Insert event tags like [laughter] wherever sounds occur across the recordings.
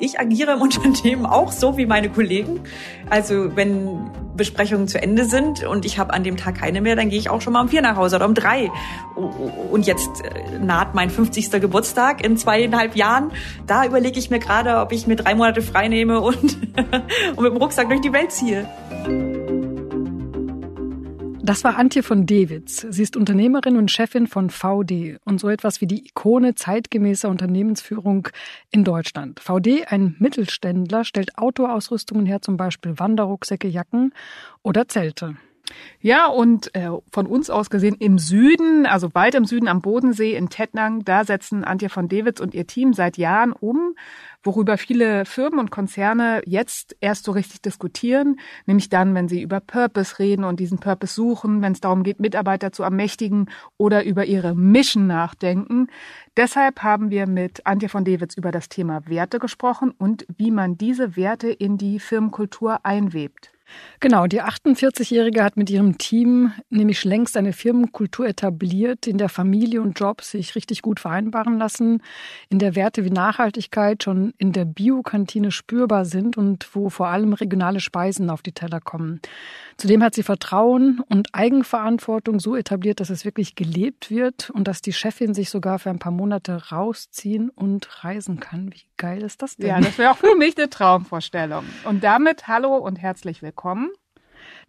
Ich agiere im [laughs] Unternehmen auch so wie meine Kollegen. Also wenn Besprechungen zu Ende sind und ich habe an dem Tag keine mehr, dann gehe ich auch schon mal um vier nach Hause oder um drei. Und jetzt äh, naht mein 50. Geburtstag in zweieinhalb Jahren. Da überlege ich mir gerade, ob ich mir drei Monate frei nehme und, [laughs] und mit dem Rucksack durch die Welt ziehe. Das war Antje von Dewitz. Sie ist Unternehmerin und Chefin von VD und so etwas wie die Ikone zeitgemäßer Unternehmensführung in Deutschland. VD, ein Mittelständler, stellt Outdoor-Ausrüstungen her, zum Beispiel Wanderrucksäcke, Jacken oder Zelte. Ja, und äh, von uns aus gesehen im Süden, also weit im Süden am Bodensee in Tettnang, da setzen Antje von Dewitz und ihr Team seit Jahren um, worüber viele Firmen und Konzerne jetzt erst so richtig diskutieren, nämlich dann, wenn sie über Purpose reden und diesen Purpose suchen, wenn es darum geht, Mitarbeiter zu ermächtigen oder über ihre Mission nachdenken. Deshalb haben wir mit Antje von Dewitz über das Thema Werte gesprochen und wie man diese Werte in die Firmenkultur einwebt. Genau, die 48-Jährige hat mit ihrem Team nämlich längst eine Firmenkultur etabliert, in der Familie und Job sich richtig gut vereinbaren lassen, in der Werte wie Nachhaltigkeit schon in der Biokantine spürbar sind und wo vor allem regionale Speisen auf die Teller kommen. Zudem hat sie Vertrauen und Eigenverantwortung so etabliert, dass es wirklich gelebt wird und dass die Chefin sich sogar für ein paar Monate rausziehen und reisen kann. Wie geil ist das denn? Ja, das wäre auch für mich eine Traumvorstellung. Und damit hallo und herzlich willkommen.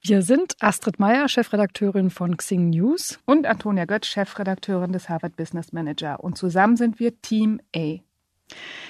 Wir sind Astrid Meyer, Chefredakteurin von Xing News. Und Antonia Götz, Chefredakteurin des Harvard Business Manager. Und zusammen sind wir Team A.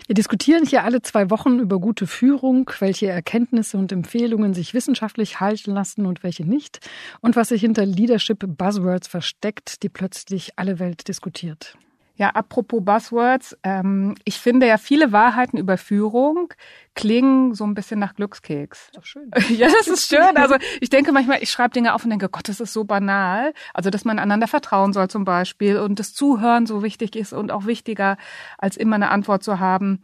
Wir diskutieren hier alle zwei Wochen über gute Führung, welche Erkenntnisse und Empfehlungen sich wissenschaftlich halten lassen und welche nicht und was sich hinter Leadership Buzzwords versteckt, die plötzlich alle Welt diskutiert. Ja, apropos Buzzwords, ähm, ich finde ja viele Wahrheiten über Führung klingen so ein bisschen nach Glückskeks. Ist schön. [laughs] ja, das ist schön. Also ich denke manchmal, ich schreibe Dinge auf und denke, Gott, das ist so banal. Also dass man einander vertrauen soll zum Beispiel und das Zuhören so wichtig ist und auch wichtiger, als immer eine Antwort zu haben.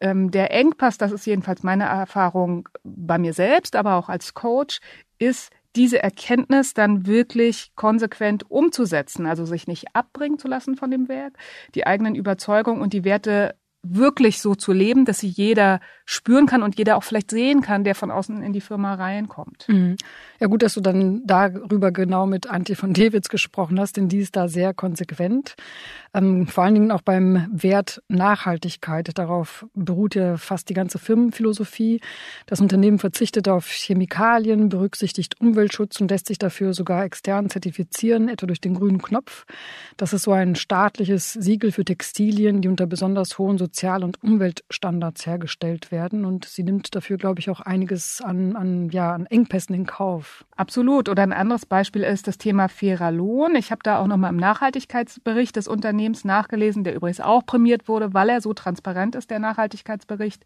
Ähm, der Engpass, das ist jedenfalls meine Erfahrung bei mir selbst, aber auch als Coach, ist diese Erkenntnis dann wirklich konsequent umzusetzen, also sich nicht abbringen zu lassen von dem Werk, die eigenen Überzeugungen und die Werte wirklich so zu leben, dass sie jeder spüren kann und jeder auch vielleicht sehen kann, der von außen in die Firma reinkommt. Mhm. Ja, gut, dass du dann darüber genau mit Antje von Dewitz gesprochen hast, denn die ist da sehr konsequent. Ähm, vor allen Dingen auch beim Wert Nachhaltigkeit. Darauf beruht ja fast die ganze Firmenphilosophie. Das Unternehmen verzichtet auf Chemikalien, berücksichtigt Umweltschutz und lässt sich dafür sogar extern zertifizieren, etwa durch den grünen Knopf. Das ist so ein staatliches Siegel für Textilien, die unter besonders hohen Sozial- und Umweltstandards hergestellt werden. Und sie nimmt dafür, glaube ich, auch einiges an, an, ja, an Engpässen in Kauf. Absolut. Oder ein anderes Beispiel ist das Thema fairer Lohn. Ich habe da auch nochmal im Nachhaltigkeitsbericht des Unternehmens Unternehmens nachgelesen, der übrigens auch prämiert wurde, weil er so transparent ist, der Nachhaltigkeitsbericht.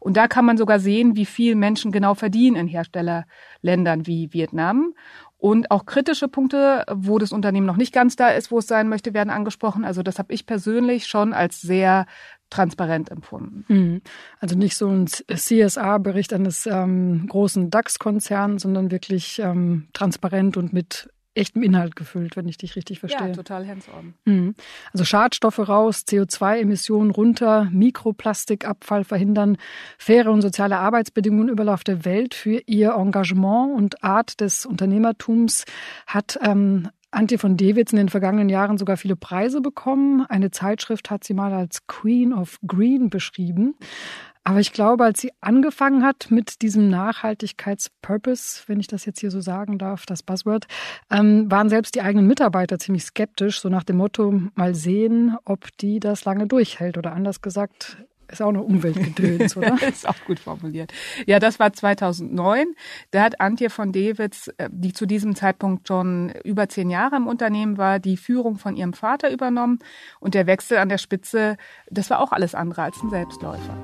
Und da kann man sogar sehen, wie viel Menschen genau verdienen in Herstellerländern wie Vietnam. Und auch kritische Punkte, wo das Unternehmen noch nicht ganz da ist, wo es sein möchte, werden angesprochen. Also das habe ich persönlich schon als sehr transparent empfunden. Mhm. Also nicht so ein CSA-Bericht eines ähm, großen DAX-Konzerns, sondern wirklich ähm, transparent und mit echtem Inhalt gefüllt, wenn ich dich richtig verstehe. Ja, total hands-on. Mhm. Also Schadstoffe raus, CO2-Emissionen runter, Mikroplastikabfall verhindern, faire und soziale Arbeitsbedingungen überall auf der Welt. Für ihr Engagement und Art des Unternehmertums hat ähm, Antje von Dewitz in den vergangenen Jahren sogar viele Preise bekommen. Eine Zeitschrift hat sie mal als Queen of Green beschrieben. Aber ich glaube, als sie angefangen hat mit diesem Nachhaltigkeitspurpose, wenn ich das jetzt hier so sagen darf, das Buzzword, ähm, waren selbst die eigenen Mitarbeiter ziemlich skeptisch, so nach dem Motto, mal sehen, ob die das lange durchhält. Oder anders gesagt, ist auch eine Umweltgedöns, oder? [laughs] ist auch gut formuliert. Ja, das war 2009. Da hat Antje von Dewitz, äh, die zu diesem Zeitpunkt schon über zehn Jahre im Unternehmen war, die Führung von ihrem Vater übernommen. Und der Wechsel an der Spitze, das war auch alles andere als ein Selbstläufer.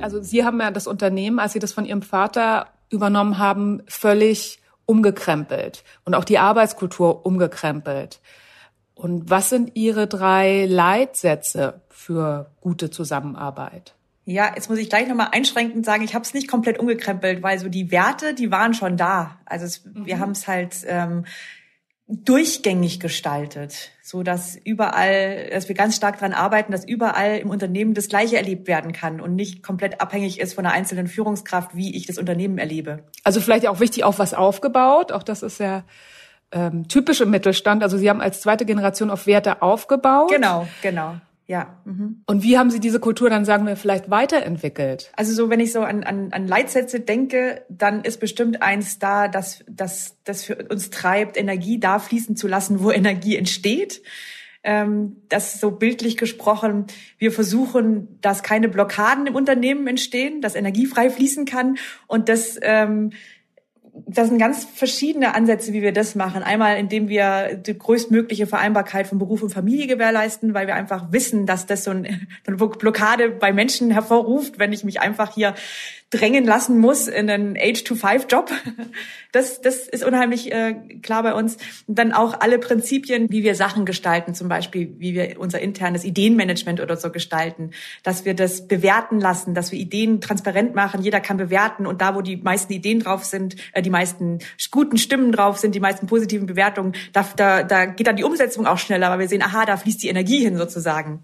Also Sie haben ja das Unternehmen, als Sie das von Ihrem Vater übernommen haben, völlig umgekrempelt und auch die Arbeitskultur umgekrempelt. Und was sind Ihre drei Leitsätze für gute Zusammenarbeit? Ja, jetzt muss ich gleich nochmal einschränkend sagen, ich habe es nicht komplett umgekrempelt, weil so die Werte, die waren schon da. Also es, mhm. wir haben es halt ähm, durchgängig gestaltet, so dass überall, dass wir ganz stark daran arbeiten, dass überall im Unternehmen das Gleiche erlebt werden kann und nicht komplett abhängig ist von einer einzelnen Führungskraft, wie ich das Unternehmen erlebe. Also vielleicht auch wichtig, auf was aufgebaut. Auch das ist ja ähm, typisch im Mittelstand. Also Sie haben als zweite Generation auf Werte aufgebaut. Genau, genau. Ja. Mhm. Und wie haben Sie diese Kultur dann, sagen wir, vielleicht weiterentwickelt? Also so, wenn ich so an, an, an Leitsätze denke, dann ist bestimmt eins da, dass das das für uns treibt, Energie da fließen zu lassen, wo Energie entsteht. Ähm, das so bildlich gesprochen, wir versuchen, dass keine Blockaden im Unternehmen entstehen, dass Energie frei fließen kann und dass ähm, das sind ganz verschiedene Ansätze, wie wir das machen. Einmal, indem wir die größtmögliche Vereinbarkeit von Beruf und Familie gewährleisten, weil wir einfach wissen, dass das so [laughs] eine Blockade bei Menschen hervorruft, wenn ich mich einfach hier drängen lassen muss in einen Age-to-Five-Job. [laughs] Das, das ist unheimlich äh, klar bei uns. Und dann auch alle Prinzipien, wie wir Sachen gestalten, zum Beispiel, wie wir unser internes Ideenmanagement oder so gestalten, dass wir das bewerten lassen, dass wir Ideen transparent machen. Jeder kann bewerten und da, wo die meisten Ideen drauf sind, äh, die meisten guten Stimmen drauf sind, die meisten positiven Bewertungen, da, da, da geht dann die Umsetzung auch schneller, weil wir sehen, aha, da fließt die Energie hin sozusagen.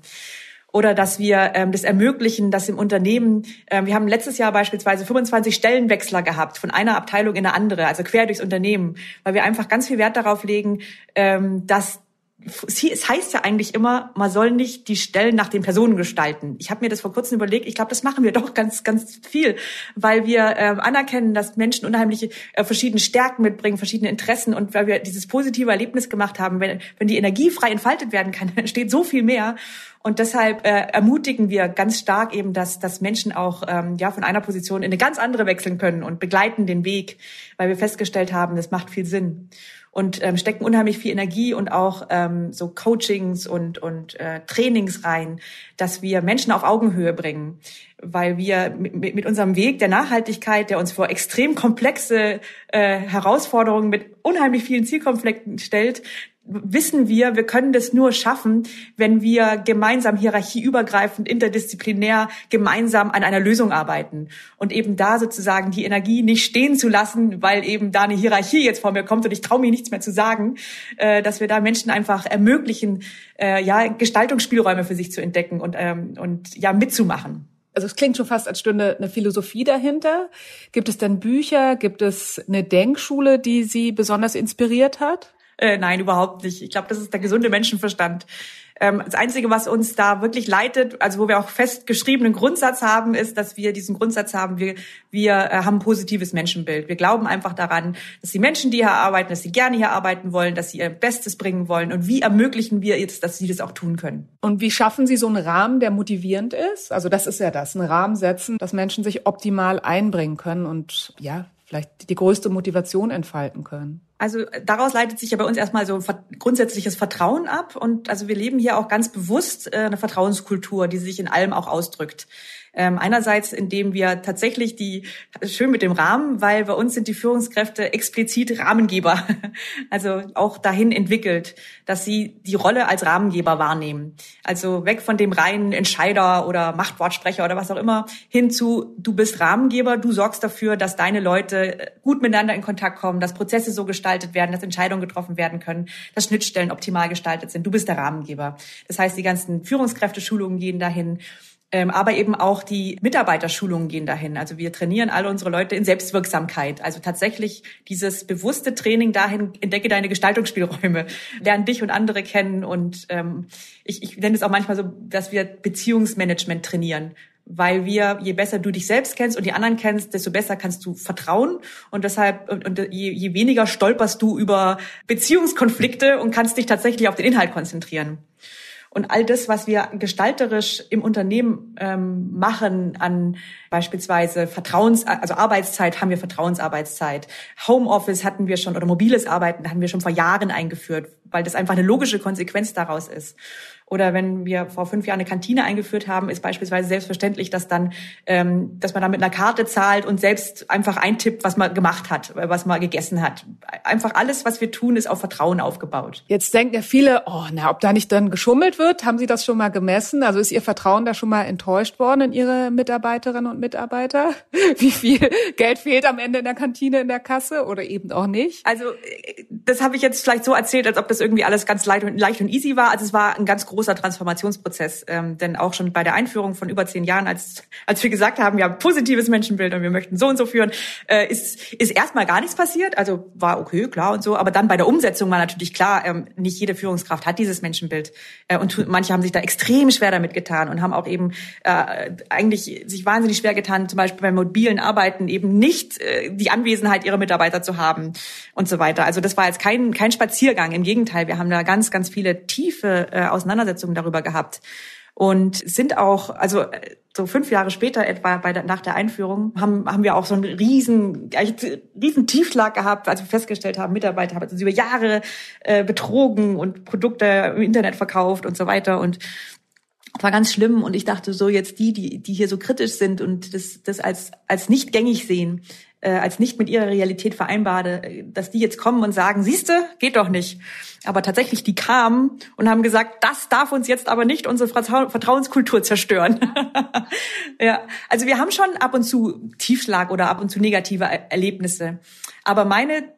Oder dass wir ähm, das ermöglichen, dass im Unternehmen, ähm, wir haben letztes Jahr beispielsweise 25 Stellenwechsler gehabt von einer Abteilung in eine andere, also quer durchs Unternehmen, weil wir einfach ganz viel Wert darauf legen, ähm, dass es heißt ja eigentlich immer, man soll nicht die Stellen nach den Personen gestalten. Ich habe mir das vor kurzem überlegt. Ich glaube, das machen wir [laughs] doch ganz, ganz viel, weil wir äh, anerkennen, dass Menschen unheimliche äh, verschiedene Stärken mitbringen, verschiedene Interessen und weil wir dieses positive Erlebnis gemacht haben, wenn, wenn die Energie frei entfaltet werden kann, [laughs] entsteht so viel mehr. Und deshalb äh, ermutigen wir ganz stark eben, dass, dass Menschen auch ähm, ja von einer Position in eine ganz andere wechseln können und begleiten den Weg, weil wir festgestellt haben, das macht viel Sinn. Und ähm, stecken unheimlich viel Energie und auch ähm, so Coachings und und äh, Trainings rein, dass wir Menschen auf Augenhöhe bringen, weil wir mit, mit unserem Weg der Nachhaltigkeit, der uns vor extrem komplexe äh, Herausforderungen mit unheimlich vielen Zielkonflikten stellt, wissen wir, wir können das nur schaffen, wenn wir gemeinsam hierarchieübergreifend, interdisziplinär gemeinsam an einer Lösung arbeiten. Und eben da sozusagen die Energie nicht stehen zu lassen, weil eben da eine Hierarchie jetzt vor mir kommt und ich traue mir nichts mehr zu sagen, äh, dass wir da Menschen einfach ermöglichen, äh, ja, Gestaltungsspielräume für sich zu entdecken und, ähm, und ja, mitzumachen. Also es klingt schon fast, als stünde eine Philosophie dahinter. Gibt es denn Bücher? Gibt es eine Denkschule, die Sie besonders inspiriert hat? Äh, nein, überhaupt nicht. Ich glaube, das ist der gesunde Menschenverstand. Ähm, das Einzige, was uns da wirklich leitet, also wo wir auch fest geschriebenen Grundsatz haben, ist, dass wir diesen Grundsatz haben, wir, wir äh, haben ein positives Menschenbild. Wir glauben einfach daran, dass die Menschen, die hier arbeiten, dass sie gerne hier arbeiten wollen, dass sie ihr Bestes bringen wollen. Und wie ermöglichen wir jetzt, dass sie das auch tun können? Und wie schaffen Sie so einen Rahmen, der motivierend ist? Also das ist ja das, einen Rahmen setzen, dass Menschen sich optimal einbringen können und ja, vielleicht die größte Motivation entfalten können. Also daraus leitet sich ja bei uns erstmal so grundsätzliches Vertrauen ab und also wir leben hier auch ganz bewusst äh, eine Vertrauenskultur, die sich in allem auch ausdrückt. Ähm, einerseits, indem wir tatsächlich die, schön mit dem Rahmen, weil bei uns sind die Führungskräfte explizit Rahmengeber, [laughs] also auch dahin entwickelt, dass sie die Rolle als Rahmengeber wahrnehmen. Also weg von dem reinen Entscheider oder Machtwortsprecher oder was auch immer, hin zu, du bist Rahmengeber, du sorgst dafür, dass deine Leute gut miteinander in Kontakt kommen, dass Prozesse so gestaltet werden, dass Entscheidungen getroffen werden können, dass Schnittstellen optimal gestaltet sind. Du bist der Rahmengeber. Das heißt, die ganzen Führungskräfteschulungen gehen dahin. Ähm, aber eben auch die Mitarbeiterschulungen gehen dahin. Also wir trainieren alle unsere Leute in Selbstwirksamkeit. Also tatsächlich dieses bewusste Training dahin, entdecke deine Gestaltungsspielräume, lerne dich und andere kennen. Und ähm, ich, ich nenne es auch manchmal so, dass wir Beziehungsmanagement trainieren. Weil wir, je besser du dich selbst kennst und die anderen kennst, desto besser kannst du vertrauen. Und deshalb, und, und je, je weniger stolperst du über Beziehungskonflikte und kannst dich tatsächlich auf den Inhalt konzentrieren. Und all das, was wir gestalterisch im Unternehmen ähm, machen, an beispielsweise Vertrauens, also Arbeitszeit haben wir Vertrauensarbeitszeit. Homeoffice hatten wir schon oder mobiles Arbeiten hatten wir schon vor Jahren eingeführt, weil das einfach eine logische Konsequenz daraus ist. Oder wenn wir vor fünf Jahren eine Kantine eingeführt haben, ist beispielsweise selbstverständlich, dass dann, ähm, dass man dann mit einer Karte zahlt und selbst einfach eintippt, was man gemacht hat, was man gegessen hat. Einfach alles, was wir tun, ist auf Vertrauen aufgebaut. Jetzt denken ja viele, oh, na, ob da nicht dann geschummelt wird, haben Sie das schon mal gemessen? Also ist Ihr Vertrauen da schon mal enttäuscht worden in Ihre Mitarbeiterinnen und Mitarbeiter? [laughs] Wie viel Geld fehlt am Ende in der Kantine, in der Kasse oder eben auch nicht? Also das habe ich jetzt vielleicht so erzählt, als ob das irgendwie alles ganz leicht und, leicht und easy war. Also es war ein ganz großer Transformationsprozess. Ähm, denn auch schon bei der Einführung von über zehn Jahren, als, als wir gesagt haben, wir haben positives Menschenbild und wir möchten so und so führen, äh, ist, ist erstmal gar nichts passiert. Also war okay, klar und so. Aber dann bei der Umsetzung war natürlich klar, ähm, nicht jede Führungskraft hat dieses Menschenbild. Äh, und manche haben sich da extrem schwer damit getan und haben auch eben äh, eigentlich sich wahnsinnig schwer getan, zum Beispiel beim mobilen Arbeiten eben nicht äh, die Anwesenheit ihrer Mitarbeiter zu haben und so weiter. Also das war jetzt kein, kein Spaziergang. Im Gegenteil, wir haben da ganz, ganz viele tiefe äh, Auseinandersetzungen darüber gehabt und sind auch, also äh, so fünf Jahre später etwa bei der, nach der Einführung haben, haben wir auch so einen riesen, riesen Tiefschlag gehabt, als wir festgestellt haben, Mitarbeiter haben uns über Jahre äh, betrogen und Produkte im Internet verkauft und so weiter und war ganz schlimm und ich dachte so jetzt die, die, die hier so kritisch sind und das, das als, als nicht gängig sehen, äh, als nicht mit ihrer Realität vereinbare, dass die jetzt kommen und sagen, siehste, geht doch nicht. Aber tatsächlich, die kamen und haben gesagt, das darf uns jetzt aber nicht unsere Vertrauenskultur zerstören. [laughs] ja, also wir haben schon ab und zu Tiefschlag oder ab und zu negative Erlebnisse. Aber meine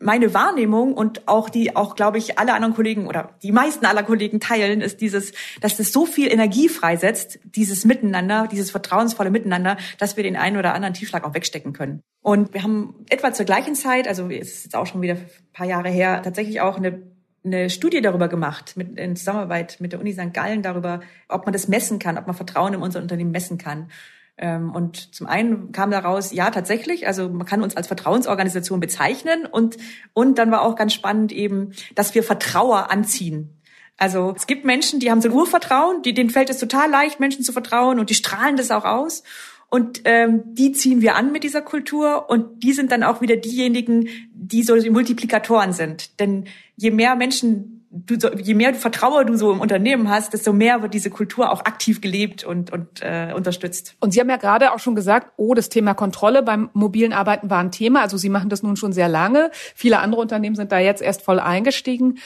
meine Wahrnehmung und auch die, auch glaube ich, alle anderen Kollegen oder die meisten aller Kollegen teilen, ist dieses, dass das so viel Energie freisetzt, dieses Miteinander, dieses vertrauensvolle Miteinander, dass wir den einen oder anderen Tiefschlag auch wegstecken können. Und wir haben etwa zur gleichen Zeit, also es ist jetzt auch schon wieder ein paar Jahre her, tatsächlich auch eine eine Studie darüber gemacht, mit, in Zusammenarbeit mit der Uni St. Gallen darüber, ob man das messen kann, ob man Vertrauen in unser Unternehmen messen kann. Ähm, und zum einen kam daraus, ja, tatsächlich, also man kann uns als Vertrauensorganisation bezeichnen und, und dann war auch ganz spannend eben, dass wir Vertrauer anziehen. Also es gibt Menschen, die haben so ein Urvertrauen, die, denen fällt es total leicht, Menschen zu vertrauen und die strahlen das auch aus. Und ähm, die ziehen wir an mit dieser Kultur und die sind dann auch wieder diejenigen, die so die Multiplikatoren sind. Denn je mehr Menschen du, je mehr Vertrauen du so im Unternehmen hast, desto mehr wird diese Kultur auch aktiv gelebt und, und äh, unterstützt. Und Sie haben ja gerade auch schon gesagt, oh, das Thema Kontrolle beim mobilen Arbeiten war ein Thema. Also Sie machen das nun schon sehr lange. Viele andere Unternehmen sind da jetzt erst voll eingestiegen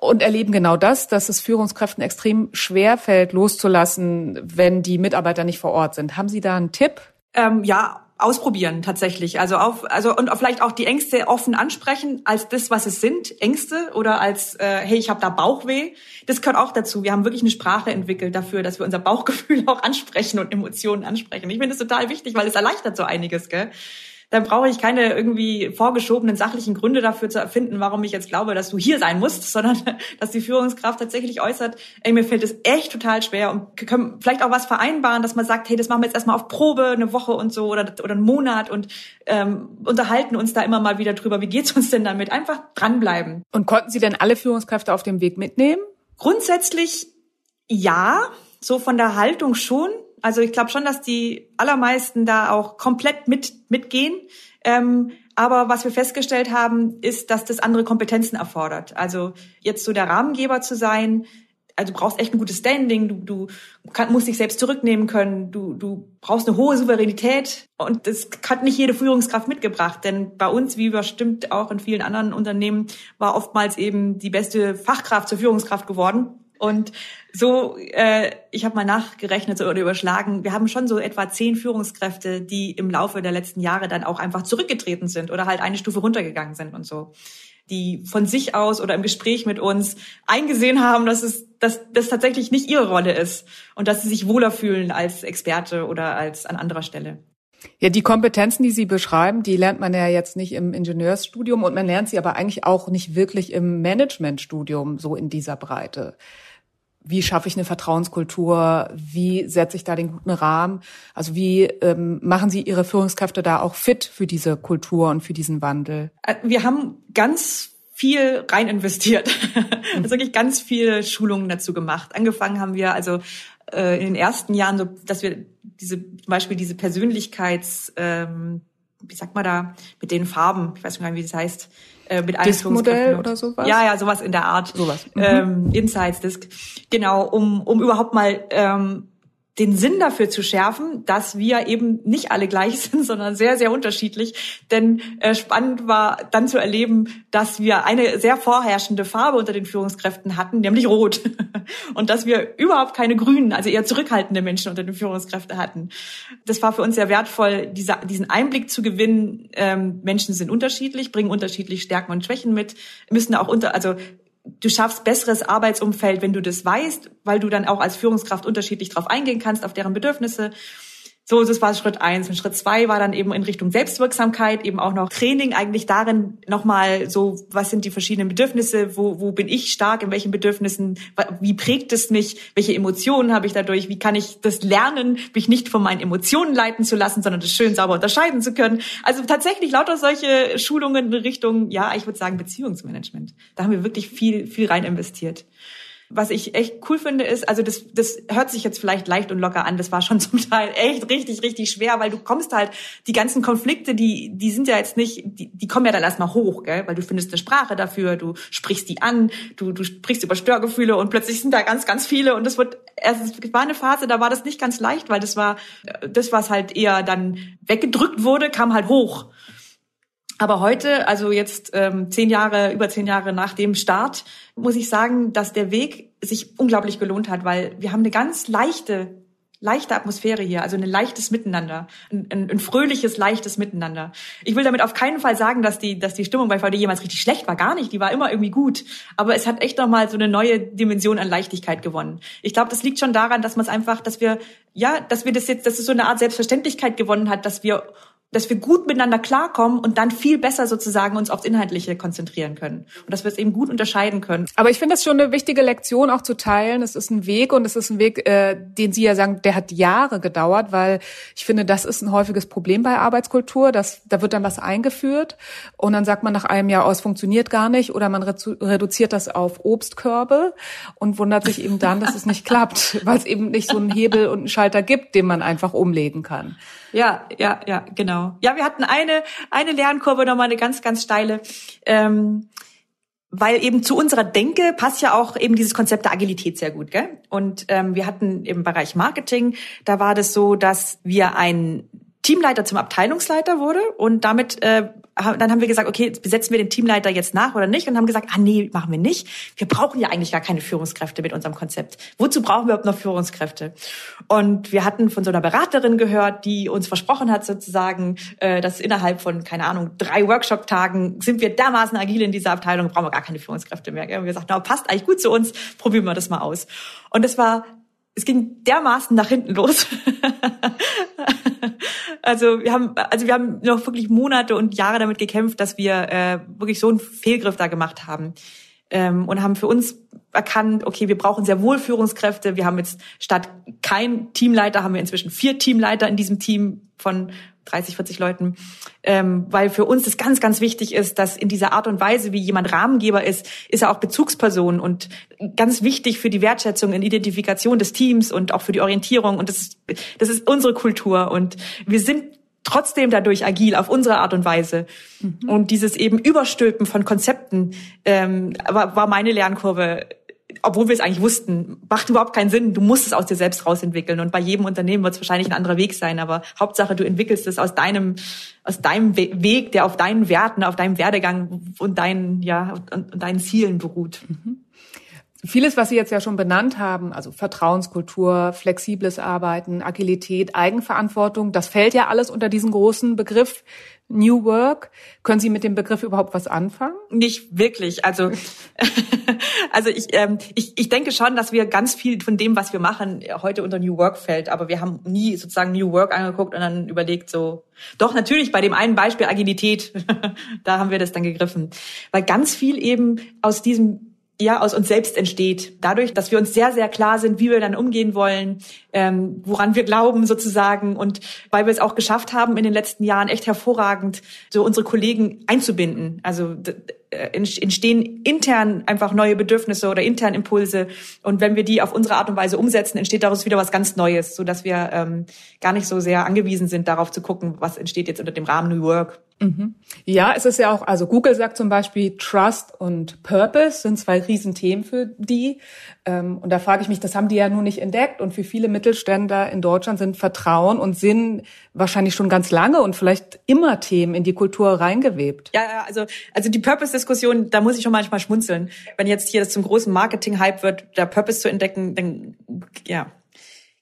und erleben genau das, dass es Führungskräften extrem schwer fällt, loszulassen, wenn die Mitarbeiter nicht vor Ort sind. Haben Sie da einen Tipp? Ähm, ja, ausprobieren tatsächlich. Also auf, also und vielleicht auch die Ängste offen ansprechen als das, was es sind, Ängste oder als äh, hey, ich habe da Bauchweh. Das gehört auch dazu. Wir haben wirklich eine Sprache entwickelt dafür, dass wir unser Bauchgefühl [laughs] auch ansprechen und Emotionen ansprechen. Ich finde das total wichtig, weil es erleichtert so einiges, gell? Dann brauche ich keine irgendwie vorgeschobenen sachlichen Gründe dafür zu erfinden, warum ich jetzt glaube, dass du hier sein musst, [laughs] sondern dass die Führungskraft tatsächlich äußert, ey, mir fällt es echt total schwer und können vielleicht auch was vereinbaren, dass man sagt, hey, das machen wir jetzt erstmal auf Probe, eine Woche und so oder, oder einen Monat und ähm, unterhalten uns da immer mal wieder drüber, wie geht's uns denn damit? Einfach dranbleiben. Und konnten Sie denn alle Führungskräfte auf dem Weg mitnehmen? Grundsätzlich ja, so von der Haltung schon. Also ich glaube schon, dass die allermeisten da auch komplett mit mitgehen. Ähm, aber was wir festgestellt haben, ist, dass das andere Kompetenzen erfordert. Also jetzt so der Rahmengeber zu sein, also du brauchst echt ein gutes Standing, du, du kann, musst dich selbst zurücknehmen können, du, du brauchst eine hohe Souveränität und das hat nicht jede Führungskraft mitgebracht, denn bei uns, wie bestimmt auch in vielen anderen Unternehmen, war oftmals eben die beste Fachkraft zur Führungskraft geworden und so, äh, ich habe mal nachgerechnet oder überschlagen, wir haben schon so etwa zehn Führungskräfte, die im Laufe der letzten Jahre dann auch einfach zurückgetreten sind oder halt eine Stufe runtergegangen sind und so die von sich aus oder im Gespräch mit uns eingesehen haben, dass es dass das tatsächlich nicht ihre Rolle ist und dass sie sich wohler fühlen als Experte oder als an anderer Stelle. Ja, die Kompetenzen, die Sie beschreiben, die lernt man ja jetzt nicht im Ingenieursstudium und man lernt sie aber eigentlich auch nicht wirklich im Managementstudium so in dieser Breite wie schaffe ich eine Vertrauenskultur, wie setze ich da den guten Rahmen, also wie ähm, machen Sie Ihre Führungskräfte da auch fit für diese Kultur und für diesen Wandel? Äh, wir haben ganz viel rein investiert, [laughs] also wirklich ganz viele Schulungen dazu gemacht. Angefangen haben wir also äh, in den ersten Jahren so, dass wir diese zum Beispiel diese Persönlichkeits ähm, wie sagt man da, mit den Farben, ich weiß gar nicht, wie das heißt, äh, mit Disk-Modell oder sowas? Ja, ja, sowas in der Art. Sowas. Mhm. Ähm, Insights Disk. Genau, um, um überhaupt mal ähm, den Sinn dafür zu schärfen, dass wir eben nicht alle gleich [laughs] sind, sondern sehr, sehr unterschiedlich. Denn äh, spannend war dann zu erleben, dass wir eine sehr vorherrschende Farbe unter den Führungskräften hatten, nämlich Rot. [laughs] Und dass wir überhaupt keine grünen, also eher zurückhaltende Menschen unter den Führungskräften hatten. Das war für uns sehr wertvoll, diese, diesen Einblick zu gewinnen. Ähm, Menschen sind unterschiedlich, bringen unterschiedlich Stärken und Schwächen mit, müssen auch unter, also du schaffst besseres Arbeitsumfeld, wenn du das weißt, weil du dann auch als Führungskraft unterschiedlich drauf eingehen kannst, auf deren Bedürfnisse. So, das war Schritt eins. Und Schritt zwei war dann eben in Richtung Selbstwirksamkeit, eben auch noch Training eigentlich darin nochmal so, was sind die verschiedenen Bedürfnisse, wo, wo bin ich stark, in welchen Bedürfnissen, wie prägt es mich, welche Emotionen habe ich dadurch, wie kann ich das lernen, mich nicht von meinen Emotionen leiten zu lassen, sondern das schön sauber unterscheiden zu können. Also tatsächlich lauter solche Schulungen in Richtung, ja, ich würde sagen Beziehungsmanagement. Da haben wir wirklich viel, viel rein investiert. Was ich echt cool finde, ist, also das, das hört sich jetzt vielleicht leicht und locker an, das war schon [laughs] zum Teil echt richtig, richtig schwer, weil du kommst halt, die ganzen Konflikte, die, die sind ja jetzt nicht, die, die kommen ja dann erstmal hoch, gell? weil du findest eine Sprache dafür, du sprichst die an, du, du sprichst über Störgefühle und plötzlich sind da ganz, ganz viele und das wird, es war eine Phase, da war das nicht ganz leicht, weil das war, das, was halt eher dann weggedrückt wurde, kam halt hoch. Aber heute, also jetzt ähm, zehn Jahre, über zehn Jahre nach dem Start, muss ich sagen, dass der Weg sich unglaublich gelohnt hat, weil wir haben eine ganz leichte, leichte Atmosphäre hier, also ein leichtes Miteinander, ein, ein, ein fröhliches, leichtes Miteinander. Ich will damit auf keinen Fall sagen, dass die, dass die Stimmung bei VD jemals richtig schlecht war, gar nicht. Die war immer irgendwie gut. Aber es hat echt nochmal so eine neue Dimension an Leichtigkeit gewonnen. Ich glaube, das liegt schon daran, dass man es einfach, dass wir, ja, dass wir das jetzt, dass es so eine Art Selbstverständlichkeit gewonnen hat, dass wir dass wir gut miteinander klarkommen und dann viel besser sozusagen uns aufs Inhaltliche konzentrieren können. Und dass wir es eben gut unterscheiden können. Aber ich finde das schon eine wichtige Lektion auch zu teilen. Es ist ein Weg und es ist ein Weg, äh, den Sie ja sagen, der hat Jahre gedauert, weil ich finde, das ist ein häufiges Problem bei Arbeitskultur. Dass, da wird dann was eingeführt und dann sagt man nach einem Jahr, oh, es funktioniert gar nicht oder man reduziert das auf Obstkörbe und wundert sich eben dann, dass es nicht [laughs] klappt, weil es eben nicht so einen Hebel und einen Schalter gibt, den man einfach umlegen kann. Ja, ja, ja, genau. Ja, wir hatten eine, eine Lernkurve, nochmal eine ganz, ganz steile. Ähm, weil eben zu unserer Denke passt ja auch eben dieses Konzept der Agilität sehr gut, gell? Und ähm, wir hatten im Bereich Marketing, da war das so, dass wir einen Teamleiter zum Abteilungsleiter wurde und damit äh, dann haben wir gesagt, okay, besetzen wir den Teamleiter jetzt nach oder nicht und haben gesagt, ah nee, machen wir nicht. Wir brauchen ja eigentlich gar keine Führungskräfte mit unserem Konzept. Wozu brauchen wir überhaupt noch Führungskräfte? Und wir hatten von so einer Beraterin gehört, die uns versprochen hat sozusagen, äh, dass innerhalb von keine Ahnung drei Workshop-Tagen sind wir dermaßen agil in dieser Abteilung, brauchen wir gar keine Führungskräfte mehr. Und wir sagten, na, passt eigentlich gut zu uns, probieren wir das mal aus. Und es war es ging dermaßen nach hinten los. [laughs] also wir haben, also wir haben noch wirklich Monate und Jahre damit gekämpft, dass wir äh, wirklich so einen Fehlgriff da gemacht haben ähm, und haben für uns erkannt, okay, wir brauchen sehr wohl Führungskräfte. Wir haben jetzt statt kein Teamleiter haben wir inzwischen vier Teamleiter in diesem Team von 30, 40 Leuten, ähm, weil für uns das ganz, ganz wichtig ist, dass in dieser Art und Weise, wie jemand Rahmengeber ist, ist er auch Bezugsperson und ganz wichtig für die Wertschätzung und Identifikation des Teams und auch für die Orientierung und das ist, das ist unsere Kultur und wir sind trotzdem dadurch agil auf unsere Art und Weise. Mhm. Und dieses eben Überstülpen von Konzepten ähm, war, war meine Lernkurve obwohl wir es eigentlich wussten, macht überhaupt keinen Sinn. Du musst es aus dir selbst rausentwickeln. Und bei jedem Unternehmen wird es wahrscheinlich ein anderer Weg sein. Aber Hauptsache, du entwickelst es aus deinem, aus deinem Weg, der auf deinen Werten, auf deinem Werdegang und deinen, ja, und, und deinen Zielen beruht. Mhm. Vieles, was Sie jetzt ja schon benannt haben, also Vertrauenskultur, flexibles Arbeiten, Agilität, Eigenverantwortung, das fällt ja alles unter diesen großen Begriff New Work. Können Sie mit dem Begriff überhaupt was anfangen? Nicht wirklich. Also, [laughs] also ich, ähm, ich, ich denke schon, dass wir ganz viel von dem, was wir machen, heute unter New Work fällt. Aber wir haben nie sozusagen New Work angeguckt und dann überlegt so, doch natürlich bei dem einen Beispiel Agilität, [laughs] da haben wir das dann gegriffen. Weil ganz viel eben aus diesem ja aus uns selbst entsteht. Dadurch, dass wir uns sehr, sehr klar sind, wie wir dann umgehen wollen, ähm, woran wir glauben sozusagen und weil wir es auch geschafft haben, in den letzten Jahren echt hervorragend so unsere Kollegen einzubinden. Also entstehen intern einfach neue Bedürfnisse oder intern Impulse. Und wenn wir die auf unsere Art und Weise umsetzen, entsteht daraus wieder was ganz Neues, so dass wir ähm, gar nicht so sehr angewiesen sind, darauf zu gucken, was entsteht jetzt unter dem Rahmen New Work. Mhm. Ja, es ist ja auch, also Google sagt zum Beispiel, Trust und Purpose sind zwei Riesenthemen für die. Ähm, und da frage ich mich, das haben die ja nun nicht entdeckt. Und für viele Mittelständler in Deutschland sind Vertrauen und Sinn wahrscheinlich schon ganz lange und vielleicht immer Themen in die Kultur reingewebt. Ja, also, also die Purpose-Diskussion, da muss ich schon manchmal schmunzeln. Wenn jetzt hier das zum großen Marketing-Hype wird, der Purpose zu entdecken, dann, ja,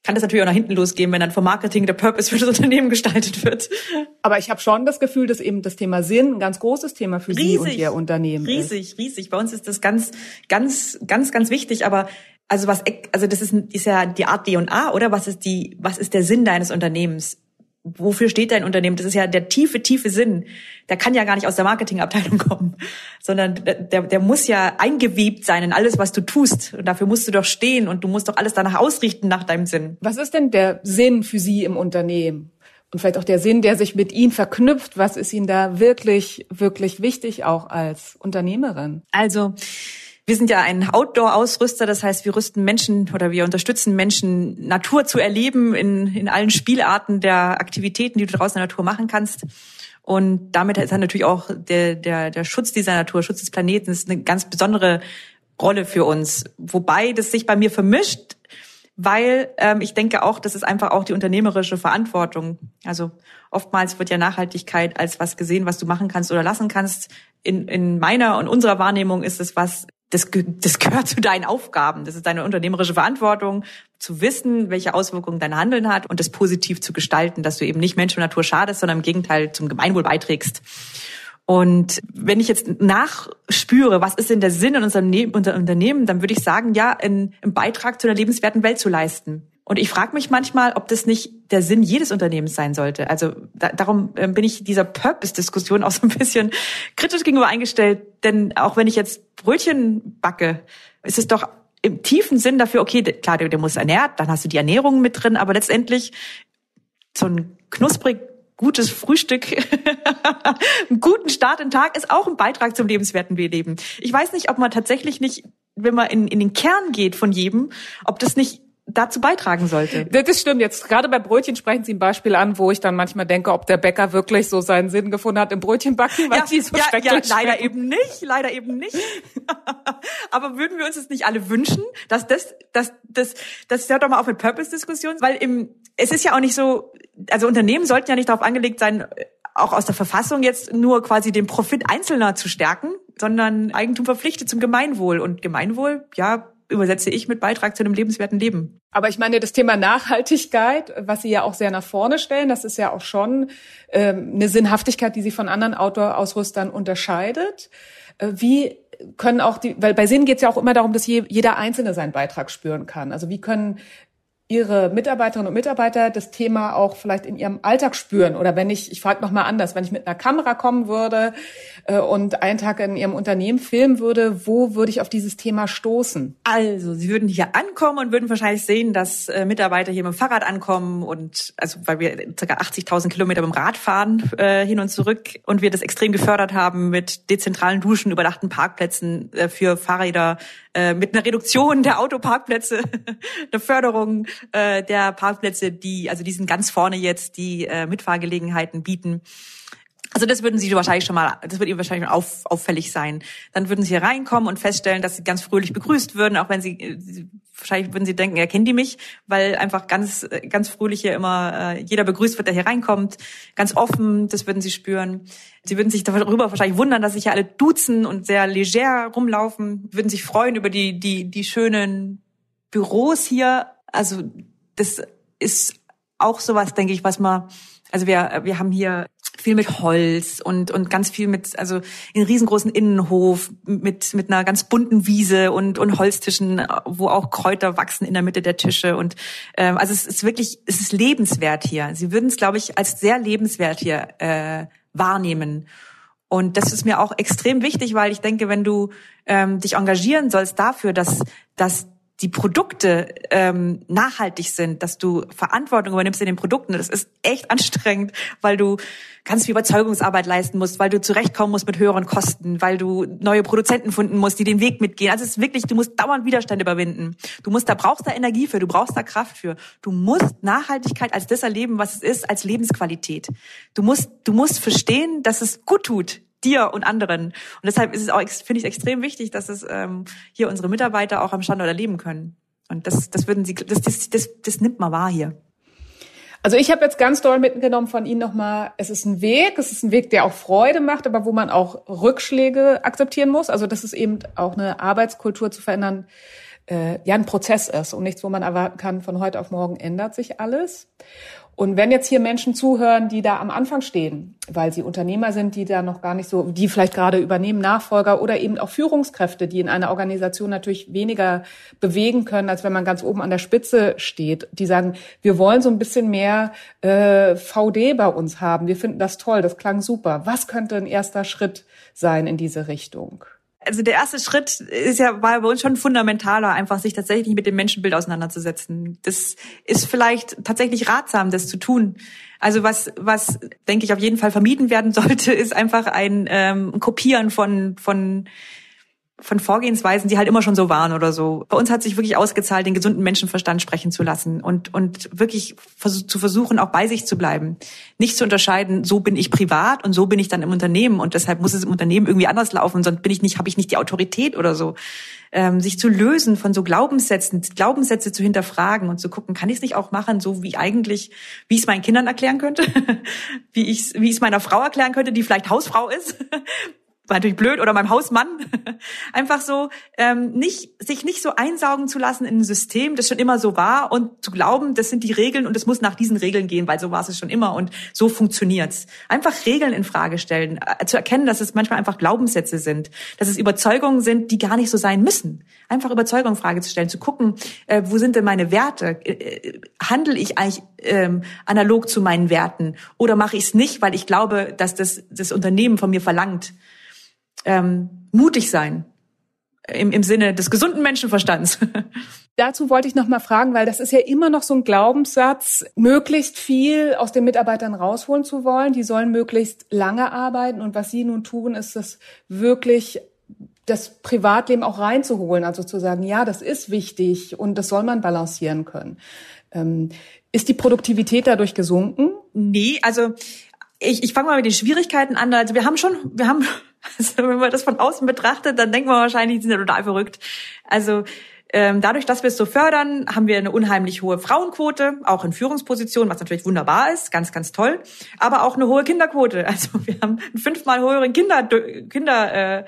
kann das natürlich auch nach hinten losgehen, wenn dann vom Marketing der Purpose für das Unternehmen gestaltet wird. Aber ich habe schon das Gefühl, dass eben das Thema Sinn ein ganz großes Thema für riesig, Sie und Ihr Unternehmen riesig, ist. Riesig, riesig. Bei uns ist das ganz, ganz, ganz, ganz wichtig. Aber also was, also das ist, ist ja die Art D und A, oder? Was ist die, was ist der Sinn deines Unternehmens? Wofür steht dein Unternehmen? Das ist ja der tiefe, tiefe Sinn. Der kann ja gar nicht aus der Marketingabteilung [laughs] kommen, sondern der, der muss ja eingewebt sein in alles, was du tust. Und dafür musst du doch stehen und du musst doch alles danach ausrichten nach deinem Sinn. Was ist denn der Sinn für Sie im Unternehmen? Und vielleicht auch der Sinn, der sich mit Ihnen verknüpft. Was ist Ihnen da wirklich, wirklich wichtig auch als Unternehmerin? Also, wir sind ja ein Outdoor-Ausrüster, das heißt, wir rüsten Menschen oder wir unterstützen Menschen, Natur zu erleben in, in allen Spielarten der Aktivitäten, die du draußen in der Natur machen kannst. Und damit ist dann natürlich auch der, der, der Schutz dieser Natur, Schutz des Planeten, ist eine ganz besondere Rolle für uns. Wobei das sich bei mir vermischt, weil ähm, ich denke auch, das ist einfach auch die unternehmerische Verantwortung. Also oftmals wird ja Nachhaltigkeit als was gesehen, was du machen kannst oder lassen kannst. In, in meiner und unserer Wahrnehmung ist es was, das, das gehört zu deinen Aufgaben. Das ist deine unternehmerische Verantwortung, zu wissen, welche Auswirkungen dein Handeln hat und das positiv zu gestalten, dass du eben nicht Mensch und Natur schadest, sondern im Gegenteil zum Gemeinwohl beiträgst. Und wenn ich jetzt nachspüre, was ist denn der Sinn in unserem ne Unternehmen, dann würde ich sagen, ja, einen Beitrag zu einer lebenswerten Welt zu leisten. Und ich frage mich manchmal, ob das nicht der Sinn jedes Unternehmens sein sollte. Also da, darum äh, bin ich dieser Purpose-Diskussion [laughs] auch so ein bisschen kritisch gegenüber eingestellt. Denn auch wenn ich jetzt Brötchen backe, ist es doch im tiefen Sinn dafür, okay, klar, der, der muss ernährt, dann hast du die Ernährung mit drin, aber letztendlich so ein knusprig gutes Frühstück, [laughs] einen guten Start in den Tag ist auch ein Beitrag zum lebenswerten Leben. Ich weiß nicht, ob man tatsächlich nicht, wenn man in, in den Kern geht von jedem, ob das nicht dazu beitragen sollte. Das stimmt. Jetzt gerade bei Brötchen sprechen Sie ein Beispiel an, wo ich dann manchmal denke, ob der Bäcker wirklich so seinen Sinn gefunden hat im Brötchenbacken, weil ja, sie so ja, ja, leider eben nicht, leider eben nicht. [laughs] Aber würden wir uns das nicht alle wünschen, dass das, das, das, das hört doch mal auf mit Purpose-Diskussion, weil im, es ist ja auch nicht so, also Unternehmen sollten ja nicht darauf angelegt sein, auch aus der Verfassung jetzt nur quasi den Profit Einzelner zu stärken, sondern Eigentum verpflichtet zum Gemeinwohl. Und Gemeinwohl, ja, übersetze ich mit Beitrag zu einem lebenswerten Leben. Aber ich meine, das Thema Nachhaltigkeit, was Sie ja auch sehr nach vorne stellen, das ist ja auch schon ähm, eine Sinnhaftigkeit, die Sie von anderen Outdoor-Ausrüstern unterscheidet. Äh, wie können auch die, weil bei Sinn geht es ja auch immer darum, dass je, jeder Einzelne seinen Beitrag spüren kann. Also wie können Ihre Mitarbeiterinnen und Mitarbeiter das Thema auch vielleicht in ihrem Alltag spüren? Oder wenn ich, ich frage nochmal anders, wenn ich mit einer Kamera kommen würde äh, und einen Tag in Ihrem Unternehmen filmen würde, wo würde ich auf dieses Thema stoßen? Also, Sie würden hier ankommen und würden wahrscheinlich sehen, dass äh, Mitarbeiter hier mit dem Fahrrad ankommen und also weil wir ca. 80.000 Kilometer mit dem Rad fahren äh, hin und zurück und wir das extrem gefördert haben mit dezentralen Duschen, überdachten Parkplätzen äh, für Fahrräder, äh, mit einer Reduktion der Autoparkplätze, [laughs] der Förderung äh, der Parkplätze, die, also die sind ganz vorne jetzt, die äh, Mitfahrgelegenheiten bieten. Also das würden Sie wahrscheinlich schon mal, das würde Ihnen wahrscheinlich auf, auffällig sein. Dann würden Sie hier reinkommen und feststellen, dass Sie ganz fröhlich begrüßt würden, auch wenn Sie, äh, wahrscheinlich würden Sie denken, ja, kennen die mich, weil einfach ganz, ganz fröhlich hier immer äh, jeder begrüßt wird, der hier reinkommt, ganz offen, das würden Sie spüren. Sie würden sich darüber wahrscheinlich wundern, dass sich hier alle duzen und sehr leger rumlaufen, würden sich freuen über die, die, die schönen Büros hier. Also das ist auch sowas, denke ich, was man, also wir, wir haben hier viel mit Holz und und ganz viel mit also in riesengroßen Innenhof mit mit einer ganz bunten Wiese und und Holztischen, wo auch Kräuter wachsen in der Mitte der Tische und ähm, also es ist wirklich es ist lebenswert hier. Sie würden es glaube ich als sehr lebenswert hier äh, wahrnehmen. Und das ist mir auch extrem wichtig, weil ich denke, wenn du ähm, dich engagieren sollst dafür, dass dass die Produkte ähm, nachhaltig sind, dass du Verantwortung übernimmst in den Produkten. Das ist echt anstrengend, weil du ganz viel Überzeugungsarbeit leisten musst, weil du zurechtkommen musst mit höheren Kosten, weil du neue Produzenten finden musst, die den Weg mitgehen. Also es ist wirklich, du musst dauernd Widerstand überwinden. Du musst, da brauchst da Energie für, du brauchst da Kraft für. Du musst Nachhaltigkeit als das erleben, was es ist, als Lebensqualität. Du musst, du musst verstehen, dass es gut tut, dir und anderen. Und deshalb ist es auch, finde ich, extrem wichtig, dass es ähm, hier unsere Mitarbeiter auch am Standort erleben können. Und das, das würden sie, das, das, das, das nimmt man wahr hier. Also ich habe jetzt ganz doll mitgenommen von Ihnen nochmal, es ist ein Weg, es ist ein Weg, der auch Freude macht, aber wo man auch Rückschläge akzeptieren muss. Also das ist eben auch eine Arbeitskultur zu verändern, äh, ja ein Prozess ist und nichts, wo man erwarten kann, von heute auf morgen ändert sich alles. Und wenn jetzt hier Menschen zuhören, die da am Anfang stehen, weil sie Unternehmer sind, die da noch gar nicht so, die vielleicht gerade übernehmen, Nachfolger oder eben auch Führungskräfte, die in einer Organisation natürlich weniger bewegen können, als wenn man ganz oben an der Spitze steht, die sagen, wir wollen so ein bisschen mehr äh, VD bei uns haben, wir finden das toll, das klang super. Was könnte ein erster Schritt sein in diese Richtung? Also der erste Schritt ist ja war bei uns schon fundamentaler, einfach sich tatsächlich mit dem Menschenbild auseinanderzusetzen. Das ist vielleicht tatsächlich ratsam, das zu tun. Also was was denke ich auf jeden Fall vermieden werden sollte, [laughs] ist einfach ein ähm, Kopieren von von von Vorgehensweisen, die halt immer schon so waren oder so. Bei uns hat sich wirklich ausgezahlt, den gesunden Menschenverstand sprechen zu lassen und, und wirklich vers zu versuchen, auch bei sich zu bleiben. Nicht zu unterscheiden, so bin ich privat und so bin ich dann im Unternehmen und deshalb muss es im Unternehmen irgendwie anders laufen, sonst bin ich nicht, habe ich nicht die Autorität oder so. Ähm, sich zu lösen von so Glaubenssätzen, Glaubenssätze zu hinterfragen und zu gucken, kann ich es nicht auch machen, so wie eigentlich, wie ich es meinen Kindern erklären könnte, [laughs] wie ich wie ich es meiner Frau erklären könnte, die vielleicht Hausfrau ist, war natürlich blöd oder meinem Hausmann [laughs] einfach so ähm, nicht sich nicht so einsaugen zu lassen in ein System, das schon immer so war und zu glauben, das sind die Regeln und es muss nach diesen Regeln gehen, weil so war es schon immer und so funktioniert's. Einfach Regeln in Frage stellen, äh, zu erkennen, dass es manchmal einfach Glaubenssätze sind, dass es Überzeugungen sind, die gar nicht so sein müssen. Einfach Überzeugungen in Frage zu stellen, zu gucken, äh, wo sind denn meine Werte? Äh, äh handle ich eigentlich ähm, analog zu meinen Werten oder mache ich es nicht, weil ich glaube, dass das das Unternehmen von mir verlangt? Ähm, mutig sein im, im Sinne des gesunden Menschenverstands. [laughs] Dazu wollte ich noch mal fragen, weil das ist ja immer noch so ein Glaubenssatz, möglichst viel aus den Mitarbeitern rausholen zu wollen. Die sollen möglichst lange arbeiten und was sie nun tun, ist das wirklich das Privatleben auch reinzuholen, also zu sagen, ja, das ist wichtig und das soll man balancieren können. Ähm, ist die Produktivität dadurch gesunken? Nee, also ich, ich fange mal mit den Schwierigkeiten an. Also wir haben schon, wir haben also wenn man das von außen betrachtet, dann denkt man wahrscheinlich, die sind ja total verrückt. Also ähm, dadurch, dass wir es so fördern, haben wir eine unheimlich hohe Frauenquote, auch in Führungspositionen, was natürlich wunderbar ist, ganz, ganz toll, aber auch eine hohe Kinderquote. Also wir haben einen fünfmal höheren Kinder, Kinder äh,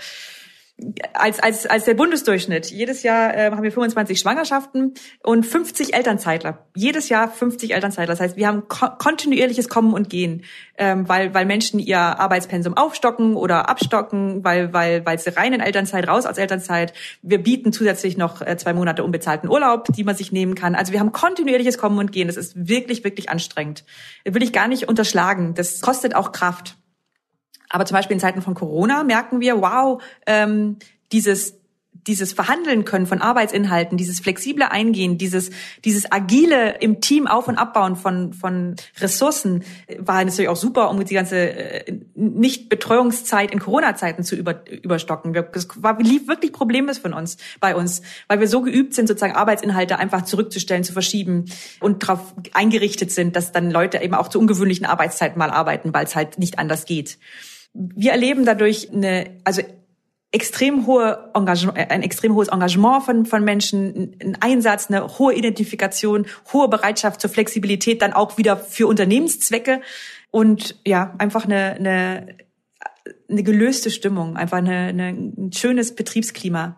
als, als, als der Bundesdurchschnitt. Jedes Jahr äh, haben wir 25 Schwangerschaften und 50 Elternzeitler. Jedes Jahr 50 Elternzeitler. Das heißt, wir haben ko kontinuierliches Kommen und Gehen, ähm, weil, weil Menschen ihr Arbeitspensum aufstocken oder abstocken, weil, weil, weil sie rein in Elternzeit, raus aus Elternzeit. Wir bieten zusätzlich noch äh, zwei Monate unbezahlten Urlaub, die man sich nehmen kann. Also wir haben kontinuierliches Kommen und Gehen. Das ist wirklich, wirklich anstrengend. Will ich gar nicht unterschlagen. Das kostet auch Kraft. Aber zum Beispiel in Zeiten von Corona merken wir, wow, ähm, dieses dieses Verhandeln können von Arbeitsinhalten, dieses flexible Eingehen, dieses, dieses agile im Team auf- und abbauen von, von Ressourcen war natürlich auch super, um die ganze äh, Nicht-Betreuungszeit in Corona-Zeiten zu über, überstocken. Das war, lief wirklich problemlos von uns, bei uns, weil wir so geübt sind, sozusagen Arbeitsinhalte einfach zurückzustellen, zu verschieben und darauf eingerichtet sind, dass dann Leute eben auch zu ungewöhnlichen Arbeitszeiten mal arbeiten, weil es halt nicht anders geht wir erleben dadurch eine, also extrem hohe Engagement, äh, ein extrem hohes Engagement von, von Menschen, ein Einsatz, eine hohe Identifikation, hohe Bereitschaft zur Flexibilität, dann auch wieder für Unternehmenszwecke und ja, einfach eine, eine, eine gelöste Stimmung, einfach eine, eine, ein schönes Betriebsklima,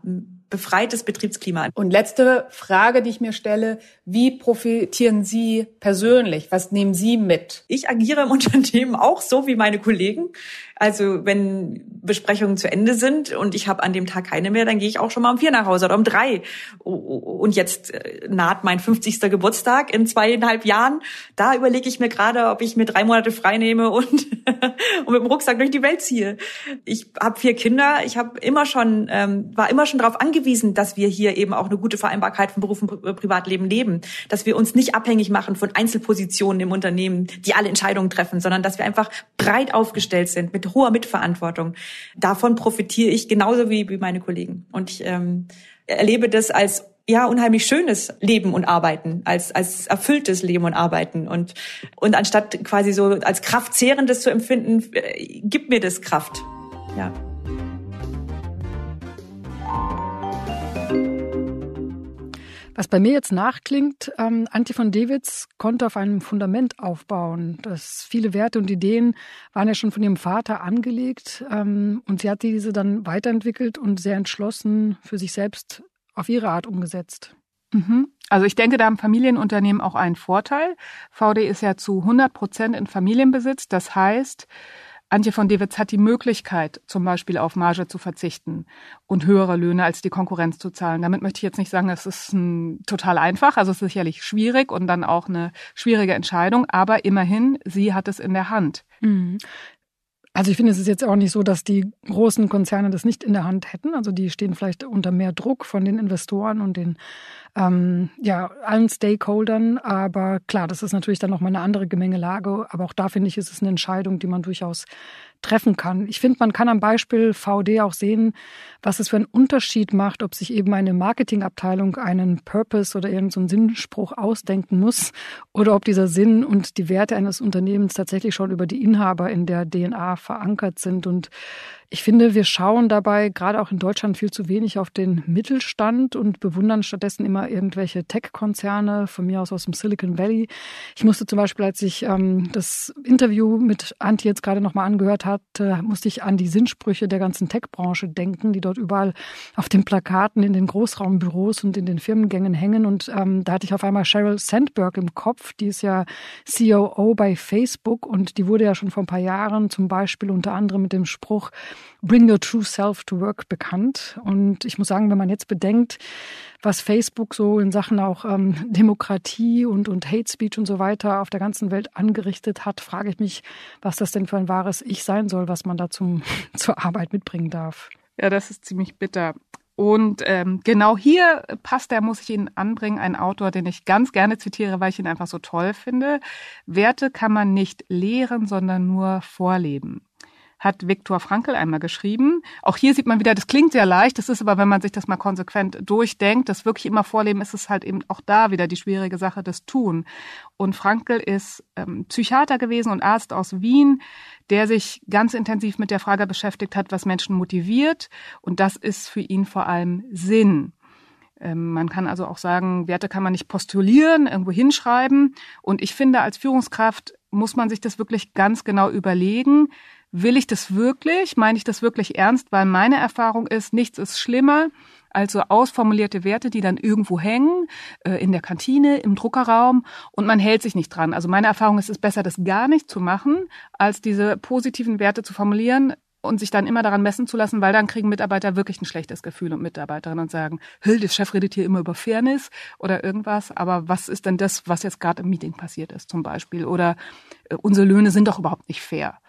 befreites Betriebsklima. Und letzte Frage, die ich mir stelle, wie profitieren Sie persönlich? Was nehmen Sie mit? Ich agiere im [laughs] Unternehmen auch so wie meine Kollegen. Also wenn Besprechungen zu Ende sind und ich habe an dem Tag keine mehr, dann gehe ich auch schon mal um vier nach Hause oder um drei. Und jetzt äh, naht mein 50. Geburtstag in zweieinhalb Jahren. Da überlege ich mir gerade, ob ich mir drei Monate frei nehme und, [laughs] und mit dem Rucksack durch die Welt ziehe. Ich habe vier Kinder. Ich habe immer schon ähm, war immer schon darauf angewiesen, dass wir hier eben auch eine gute Vereinbarkeit von Beruf und Privatleben leben, dass wir uns nicht abhängig machen von Einzelpositionen im Unternehmen, die alle Entscheidungen treffen, sondern dass wir einfach breit aufgestellt sind mit hoher Mitverantwortung. Davon profitiere ich genauso wie, wie meine Kollegen. Und ich ähm, erlebe das als ja unheimlich schönes Leben und Arbeiten, als als erfülltes Leben und Arbeiten und und anstatt quasi so als kraftzehrendes zu empfinden, äh, gibt mir das Kraft. Ja. Was bei mir jetzt nachklingt, ähm, Antje von Dewitz konnte auf einem Fundament aufbauen. Das viele Werte und Ideen waren ja schon von ihrem Vater angelegt ähm, und sie hat diese dann weiterentwickelt und sehr entschlossen für sich selbst auf ihre Art umgesetzt. Mhm. Also ich denke, da haben Familienunternehmen auch einen Vorteil. VD ist ja zu 100 Prozent in Familienbesitz. Das heißt, Antje von Dewitz hat die Möglichkeit, zum Beispiel auf Marge zu verzichten und höhere Löhne als die Konkurrenz zu zahlen. Damit möchte ich jetzt nicht sagen, es ist ein, total einfach. Also es ist sicherlich schwierig und dann auch eine schwierige Entscheidung. Aber immerhin, sie hat es in der Hand. Mhm. Also ich finde, es ist jetzt auch nicht so, dass die großen Konzerne das nicht in der Hand hätten. Also die stehen vielleicht unter mehr Druck von den Investoren und den ähm, ja allen Stakeholdern. Aber klar, das ist natürlich dann nochmal eine andere Gemengelage. Aber auch da finde ich, ist es eine Entscheidung, die man durchaus treffen kann. Ich finde, man kann am Beispiel VD auch sehen, was es für einen Unterschied macht, ob sich eben eine Marketingabteilung einen Purpose oder irgendeinen so Sinnspruch ausdenken muss oder ob dieser Sinn und die Werte eines Unternehmens tatsächlich schon über die Inhaber in der DNA verankert sind. Und ich finde, wir schauen dabei gerade auch in Deutschland viel zu wenig auf den Mittelstand und bewundern stattdessen immer irgendwelche Tech-Konzerne, von mir aus aus dem Silicon Valley. Ich musste zum Beispiel, als ich ähm, das Interview mit Antje jetzt gerade nochmal angehört hatte, musste ich an die Sinnsprüche der ganzen Tech-Branche denken, die dort überall auf den Plakaten in den Großraumbüros und in den Firmengängen hängen. Und ähm, da hatte ich auf einmal Sheryl Sandberg im Kopf, die ist ja COO bei Facebook und die wurde ja schon vor ein paar Jahren zum Beispiel unter anderem mit dem Spruch, Bring Your True Self to Work bekannt. Und ich muss sagen, wenn man jetzt bedenkt, was Facebook so in Sachen auch ähm, Demokratie und, und Hate Speech und so weiter auf der ganzen Welt angerichtet hat, frage ich mich, was das denn für ein wahres Ich sein soll, was man da zum, [laughs] zur Arbeit mitbringen darf. Ja, das ist ziemlich bitter. Und ähm, genau hier passt, da muss ich Ihnen anbringen, ein Autor, den ich ganz gerne zitiere, weil ich ihn einfach so toll finde. Werte kann man nicht lehren, sondern nur vorleben hat Viktor Frankl einmal geschrieben. Auch hier sieht man wieder, das klingt sehr leicht, das ist aber, wenn man sich das mal konsequent durchdenkt, das wirklich immer vorleben, ist es halt eben auch da wieder die schwierige Sache, das Tun. Und Frankl ist ähm, Psychiater gewesen und Arzt aus Wien, der sich ganz intensiv mit der Frage beschäftigt hat, was Menschen motiviert. Und das ist für ihn vor allem Sinn. Ähm, man kann also auch sagen, Werte kann man nicht postulieren, irgendwo hinschreiben. Und ich finde, als Führungskraft muss man sich das wirklich ganz genau überlegen will ich das wirklich? Meine ich das wirklich ernst? Weil meine Erfahrung ist, nichts ist schlimmer als so ausformulierte Werte, die dann irgendwo hängen, äh, in der Kantine, im Druckerraum und man hält sich nicht dran. Also meine Erfahrung ist, es ist besser, das gar nicht zu machen, als diese positiven Werte zu formulieren und sich dann immer daran messen zu lassen, weil dann kriegen Mitarbeiter wirklich ein schlechtes Gefühl und Mitarbeiterinnen und sagen, Hüll, der Chef redet hier immer über Fairness oder irgendwas, aber was ist denn das, was jetzt gerade im Meeting passiert ist zum Beispiel? Oder äh, unsere Löhne sind doch überhaupt nicht fair.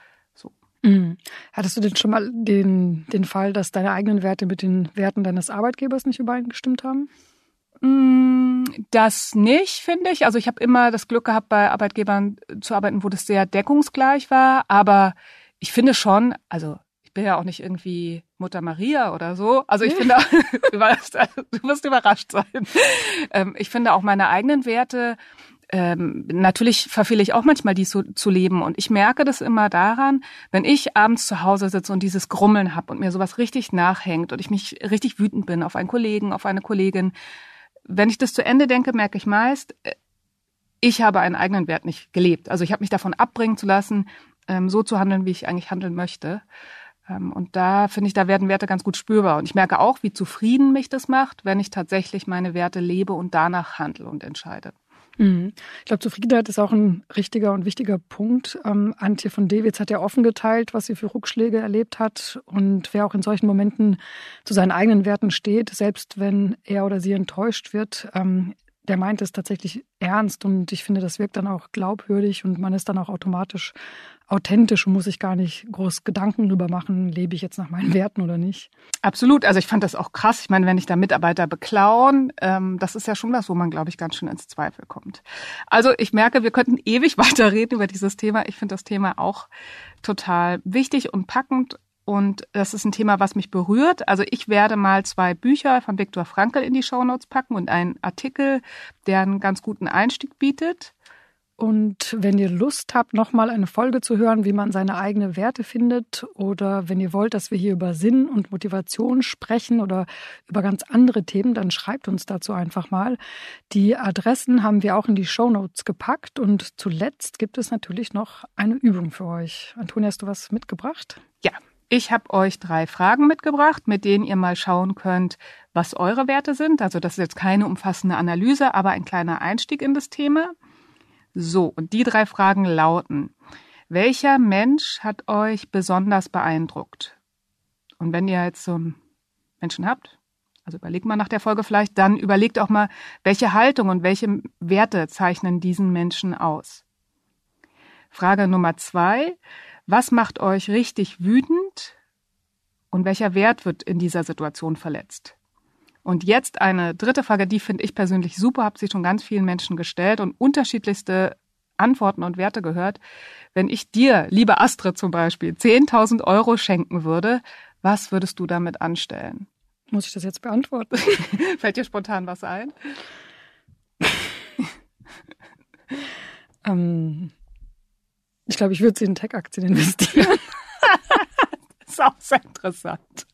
Mhm. Hattest du denn schon mal den, den Fall, dass deine eigenen Werte mit den Werten deines Arbeitgebers nicht übereingestimmt haben? Mm, das nicht, finde ich. Also ich habe immer das Glück gehabt, bei Arbeitgebern zu arbeiten, wo das sehr deckungsgleich war. Aber ich finde schon, also ich bin ja auch nicht irgendwie Mutter Maria oder so. Also ich finde, [laughs] du wirst überrascht sein. Ähm, ich finde auch meine eigenen Werte ähm, natürlich verfehle ich auch manchmal die zu, zu leben. Und ich merke das immer daran, wenn ich abends zu Hause sitze und dieses Grummeln habe und mir sowas richtig nachhängt und ich mich richtig wütend bin auf einen Kollegen, auf eine Kollegin. Wenn ich das zu Ende denke, merke ich meist, äh, ich habe einen eigenen Wert nicht gelebt. Also ich habe mich davon abbringen zu lassen, ähm, so zu handeln, wie ich eigentlich handeln möchte. Ähm, und da finde ich, da werden Werte ganz gut spürbar. Und ich merke auch, wie zufrieden mich das macht, wenn ich tatsächlich meine Werte lebe und danach handle und entscheide. Mhm. Ich glaube, Zufriedenheit ist auch ein richtiger und wichtiger Punkt. Ähm, Antje von Dewitz hat ja offen geteilt, was sie für Rückschläge erlebt hat. Und wer auch in solchen Momenten zu seinen eigenen Werten steht, selbst wenn er oder sie enttäuscht wird, ähm, der meint es tatsächlich ernst. Und ich finde, das wirkt dann auch glaubwürdig und man ist dann auch automatisch authentisch und muss sich gar nicht groß Gedanken drüber machen, lebe ich jetzt nach meinen Werten oder nicht. Absolut. Also ich fand das auch krass. Ich meine, wenn ich da Mitarbeiter beklauen, ähm, das ist ja schon was, wo man, glaube ich, ganz schön ins Zweifel kommt. Also ich merke, wir könnten [laughs] ewig weiterreden über dieses Thema. Ich finde das Thema auch total wichtig und packend. Und das ist ein Thema, was mich berührt. Also ich werde mal zwei Bücher von Viktor Frankl in die Shownotes packen und einen Artikel, der einen ganz guten Einstieg bietet. Und wenn ihr Lust habt, nochmal eine Folge zu hören, wie man seine eigenen Werte findet, oder wenn ihr wollt, dass wir hier über Sinn und Motivation sprechen oder über ganz andere Themen, dann schreibt uns dazu einfach mal. Die Adressen haben wir auch in die Show Notes gepackt. Und zuletzt gibt es natürlich noch eine Übung für euch. Antonia, hast du was mitgebracht? Ja, ich habe euch drei Fragen mitgebracht, mit denen ihr mal schauen könnt, was eure Werte sind. Also das ist jetzt keine umfassende Analyse, aber ein kleiner Einstieg in das Thema. So, und die drei Fragen lauten, welcher Mensch hat euch besonders beeindruckt? Und wenn ihr jetzt so einen Menschen habt, also überlegt mal nach der Folge vielleicht, dann überlegt auch mal, welche Haltung und welche Werte zeichnen diesen Menschen aus. Frage Nummer zwei, was macht euch richtig wütend und welcher Wert wird in dieser Situation verletzt? Und jetzt eine dritte Frage, die finde ich persönlich super, habe sie schon ganz vielen Menschen gestellt und unterschiedlichste Antworten und Werte gehört. Wenn ich dir, liebe Astrid zum Beispiel, 10.000 Euro schenken würde, was würdest du damit anstellen? Muss ich das jetzt beantworten? [laughs] Fällt dir spontan was ein? [laughs] ähm, ich glaube, ich würde sie in Tech-Aktien investieren. [laughs] das ist auch sehr interessant.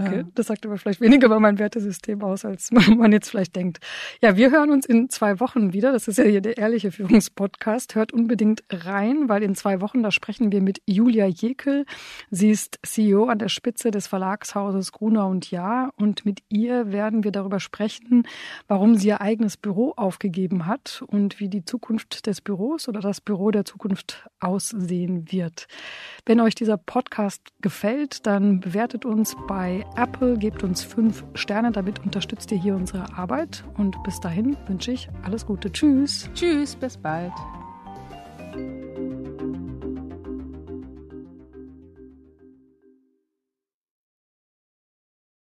Okay, das sagt aber vielleicht weniger über mein Wertesystem aus, als [laughs] man jetzt vielleicht denkt. Ja, wir hören uns in zwei Wochen wieder. Das ist ja hier der ehrliche Führungspodcast. Hört unbedingt rein, weil in zwei Wochen, da sprechen wir mit Julia Jekel. Sie ist CEO an der Spitze des Verlagshauses Gruner und Jahr. Und mit ihr werden wir darüber sprechen, warum sie ihr eigenes Büro aufgegeben hat und wie die Zukunft des Büros oder das Büro der Zukunft aussehen wird. Wenn euch dieser Podcast gefällt, dann bewertet uns bei Apple, gebt uns fünf Sterne, damit unterstützt ihr hier unsere Arbeit. Und bis dahin wünsche ich alles Gute. Tschüss. Tschüss, bis bald.